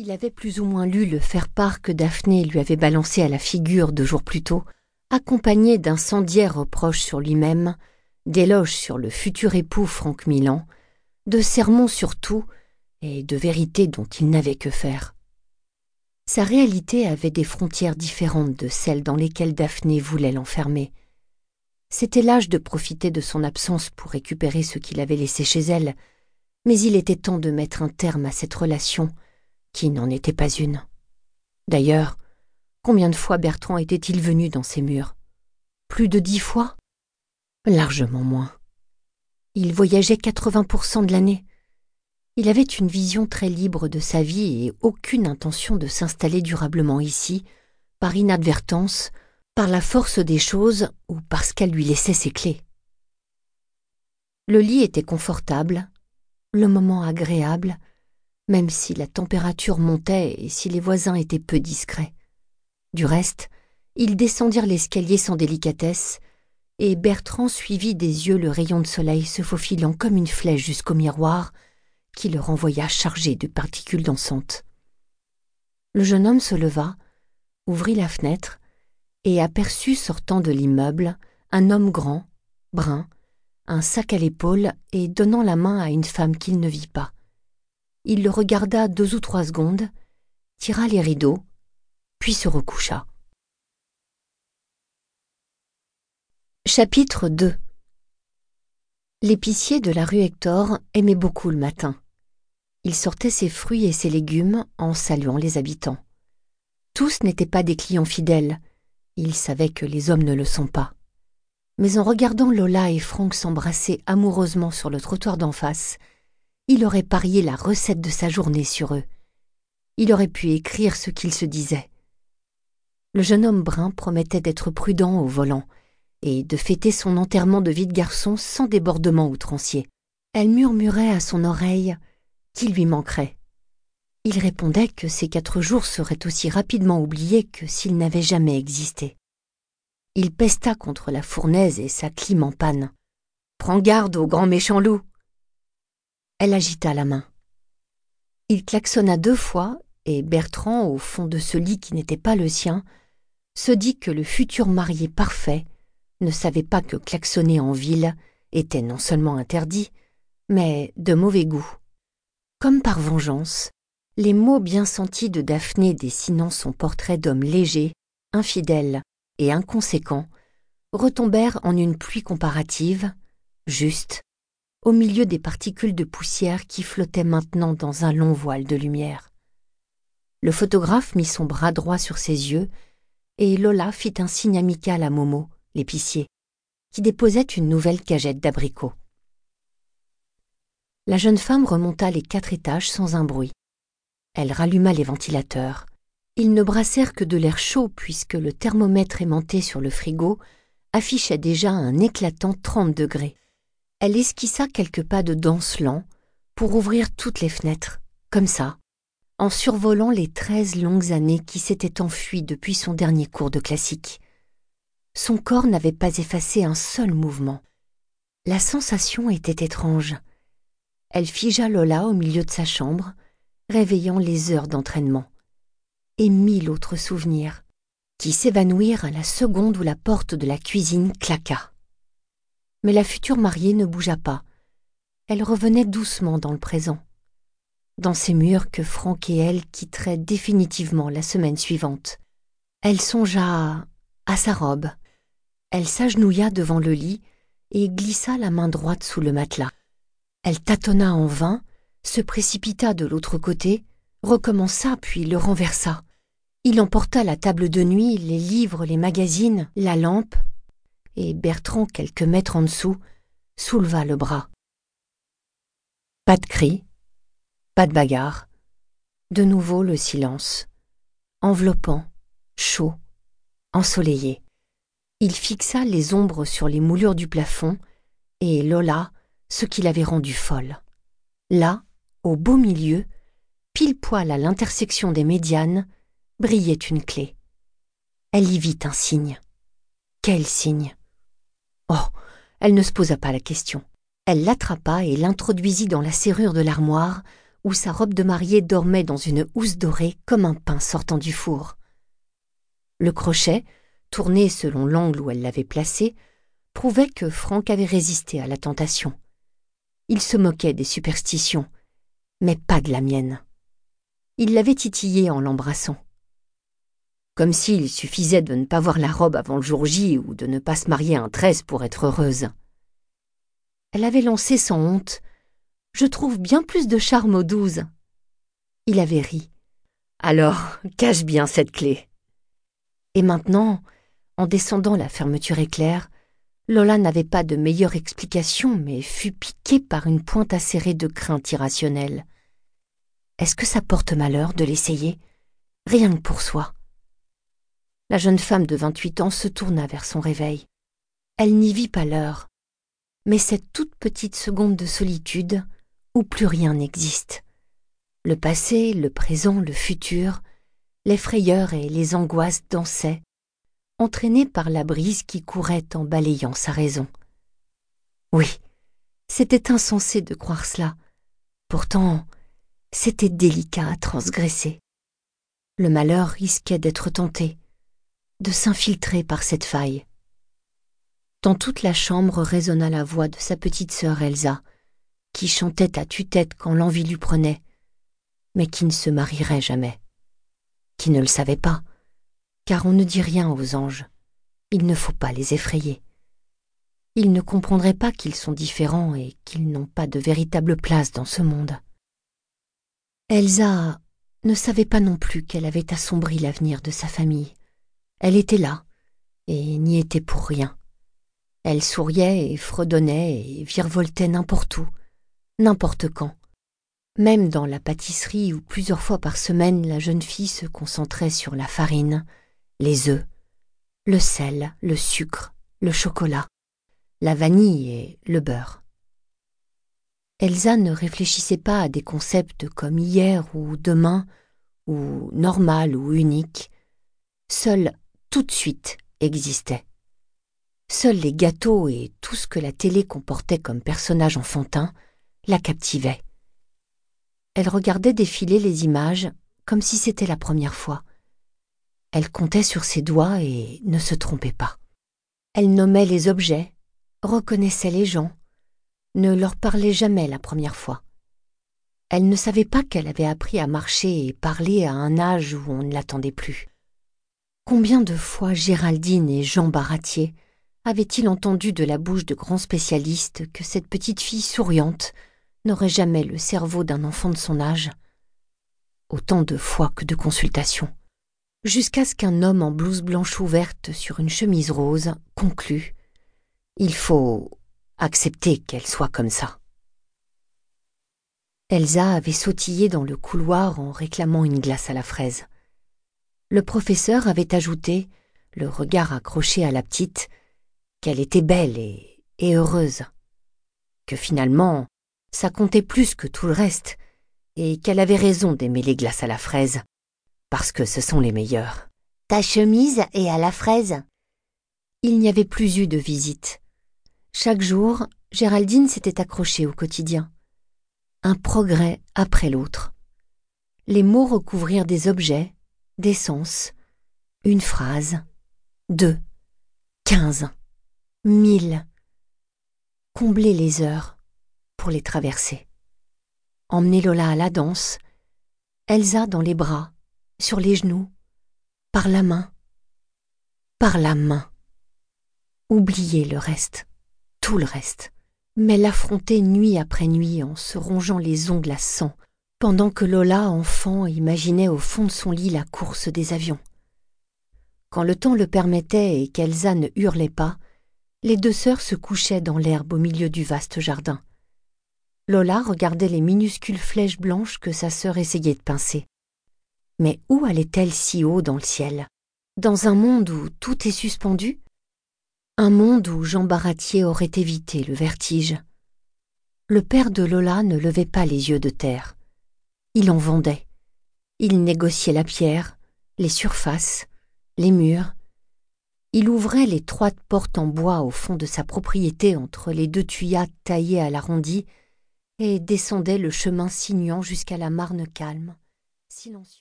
Il avait plus ou moins lu le faire-part que Daphné lui avait balancé à la figure deux jours plus tôt, accompagné d'incendiaires reproches sur lui-même, d'éloges sur le futur époux Franck Milan, de sermons sur tout et de vérités dont il n'avait que faire. Sa réalité avait des frontières différentes de celles dans lesquelles Daphné voulait l'enfermer. C'était l'âge de profiter de son absence pour récupérer ce qu'il avait laissé chez elle, mais il était temps de mettre un terme à cette relation qui n'en était pas une. D'ailleurs, combien de fois Bertrand était-il venu dans ces murs? Plus de dix fois? Largement moins. Il voyageait 80% de l'année. Il avait une vision très libre de sa vie et aucune intention de s'installer durablement ici, par inadvertance, par la force des choses ou parce qu'elle lui laissait ses clés. Le lit était confortable, le moment agréable, même si la température montait et si les voisins étaient peu discrets. Du reste, ils descendirent l'escalier sans délicatesse, et Bertrand suivit des yeux le rayon de soleil se faufilant comme une flèche jusqu'au miroir, qui le renvoya chargé de particules dansantes. Le jeune homme se leva, ouvrit la fenêtre, et aperçut sortant de l'immeuble un homme grand, brun, un sac à l'épaule et donnant la main à une femme qu'il ne vit pas. Il le regarda deux ou trois secondes, tira les rideaux, puis se recoucha. Chapitre 2 L'épicier de la rue Hector aimait beaucoup le matin. Il sortait ses fruits et ses légumes en saluant les habitants. Tous n'étaient pas des clients fidèles, il savait que les hommes ne le sont pas. Mais en regardant Lola et Franck s'embrasser amoureusement sur le trottoir d'en face, il aurait parié la recette de sa journée sur eux. Il aurait pu écrire ce qu'il se disait. Le jeune homme brun promettait d'être prudent au volant et de fêter son enterrement de vie de garçon sans débordement outrancier. Elle murmurait à son oreille qu'il lui manquerait. Il répondait que ces quatre jours seraient aussi rapidement oubliés que s'ils n'avaient jamais existé. Il pesta contre la fournaise et sa clim en panne. Prends garde au grand méchant loup. Elle agita la main. Il klaxonna deux fois, et Bertrand, au fond de ce lit qui n'était pas le sien, se dit que le futur marié parfait ne savait pas que klaxonner en ville était non seulement interdit, mais de mauvais goût. Comme par vengeance, les mots bien sentis de Daphné dessinant son portrait d'homme léger, infidèle et inconséquent retombèrent en une pluie comparative, juste, au milieu des particules de poussière qui flottaient maintenant dans un long voile de lumière. Le photographe mit son bras droit sur ses yeux, et Lola fit un signe amical à Momo, l'épicier, qui déposait une nouvelle cagette d'abricots. La jeune femme remonta les quatre étages sans un bruit. Elle ralluma les ventilateurs. Ils ne brassèrent que de l'air chaud puisque le thermomètre aimanté sur le frigo affichait déjà un éclatant 30 degrés elle esquissa quelques pas de danse lent pour ouvrir toutes les fenêtres, comme ça, en survolant les treize longues années qui s'étaient enfuies depuis son dernier cours de classique. Son corps n'avait pas effacé un seul mouvement. La sensation était étrange. Elle figea Lola au milieu de sa chambre, réveillant les heures d'entraînement. Et mille autres souvenirs, qui s'évanouirent à la seconde où la porte de la cuisine claqua mais la future mariée ne bougea pas. Elle revenait doucement dans le présent, dans ces murs que Franck et elle quitteraient définitivement la semaine suivante. Elle songea à sa robe. Elle s'agenouilla devant le lit et glissa la main droite sous le matelas. Elle tâtonna en vain, se précipita de l'autre côté, recommença puis le renversa. Il emporta la table de nuit, les livres, les magazines, la lampe, et Bertrand, quelques mètres en dessous, souleva le bras. Pas de cri, pas de bagarre. De nouveau le silence, enveloppant, chaud, ensoleillé. Il fixa les ombres sur les moulures du plafond, et Lola, ce qui l'avait rendue folle. Là, au beau milieu, pile poil à l'intersection des médianes, brillait une clé. Elle y vit un signe. Quel signe? Oh, elle ne se posa pas la question. Elle l'attrapa et l'introduisit dans la serrure de l'armoire, où sa robe de mariée dormait dans une housse dorée comme un pain sortant du four. Le crochet, tourné selon l'angle où elle l'avait placé, prouvait que Franck avait résisté à la tentation. Il se moquait des superstitions, mais pas de la mienne. Il l'avait titillée en l'embrassant. Comme s'il suffisait de ne pas voir la robe avant le jour J ou de ne pas se marier un treize pour être heureuse. Elle avait lancé sans honte. Je trouve bien plus de charme aux douze. Il avait ri. Alors, cache bien cette clé. Et maintenant, en descendant la fermeture éclair, Lola n'avait pas de meilleure explication, mais fut piquée par une pointe acérée de crainte irrationnelle. Est-ce que ça porte malheur de l'essayer? Rien que pour soi. La jeune femme de vingt-huit ans se tourna vers son réveil. Elle n'y vit pas l'heure, mais cette toute petite seconde de solitude où plus rien n'existe. Le passé, le présent, le futur, les frayeurs et les angoisses dansaient, entraîné par la brise qui courait en balayant sa raison. Oui, c'était insensé de croire cela. Pourtant, c'était délicat à transgresser. Le malheur risquait d'être tenté, de s'infiltrer par cette faille. Dans toute la chambre résonna la voix de sa petite sœur Elsa, qui chantait à tue-tête quand l'envie lui prenait, mais qui ne se marierait jamais, qui ne le savait pas, car on ne dit rien aux anges. Il ne faut pas les effrayer. Ils ne comprendraient pas qu'ils sont différents et qu'ils n'ont pas de véritable place dans ce monde. Elsa ne savait pas non plus qu'elle avait assombri l'avenir de sa famille. Elle était là, et n'y était pour rien. Elle souriait et fredonnait et virevoltait n'importe où, n'importe quand. Même dans la pâtisserie où plusieurs fois par semaine la jeune fille se concentrait sur la farine, les œufs, le sel, le sucre, le chocolat, la vanille et le beurre. Elsa ne réfléchissait pas à des concepts comme hier ou demain, ou normal ou unique. Seul tout de suite existait. Seuls les gâteaux et tout ce que la télé comportait comme personnage enfantin la captivaient. Elle regardait défiler les images comme si c'était la première fois. Elle comptait sur ses doigts et ne se trompait pas. Elle nommait les objets, reconnaissait les gens, ne leur parlait jamais la première fois. Elle ne savait pas qu'elle avait appris à marcher et parler à un âge où on ne l'attendait plus. Combien de fois Géraldine et Jean Baratier avaient-ils entendu de la bouche de grands spécialistes que cette petite fille souriante n'aurait jamais le cerveau d'un enfant de son âge? Autant de fois que de consultations jusqu'à ce qu'un homme en blouse blanche ouverte sur une chemise rose conclue Il faut accepter qu'elle soit comme ça. Elsa avait sautillé dans le couloir en réclamant une glace à la fraise. Le professeur avait ajouté, le regard accroché à la petite, qu'elle était belle et, et heureuse, que finalement ça comptait plus que tout le reste, et qu'elle avait raison d'aimer les glaces à la fraise, parce que ce sont les meilleurs. Ta chemise est à la fraise. Il n'y avait plus eu de visite. Chaque jour, Géraldine s'était accrochée au quotidien. Un progrès après l'autre. Les mots recouvrirent des objets, des sens, une phrase, deux, quinze, mille. Combler les heures pour les traverser. Emmener Lola à la danse, Elsa dans les bras, sur les genoux, par la main, par la main. Oublier le reste, tout le reste, mais l'affronter nuit après nuit en se rongeant les ongles à sang, pendant que Lola, enfant, imaginait au fond de son lit la course des avions. Quand le temps le permettait et qu'Elsa ne hurlait pas, les deux sœurs se couchaient dans l'herbe au milieu du vaste jardin. Lola regardait les minuscules flèches blanches que sa sœur essayait de pincer. Mais où allait-elle si haut dans le ciel? Dans un monde où tout est suspendu? Un monde où Jean Baratier aurait évité le vertige? Le père de Lola ne levait pas les yeux de terre. Il en vendait. Il négociait la pierre, les surfaces, les murs. Il ouvrait l'étroite porte en bois au fond de sa propriété entre les deux tuyas taillés à l'arrondi et descendait le chemin sinuant jusqu'à la marne calme, silencieux.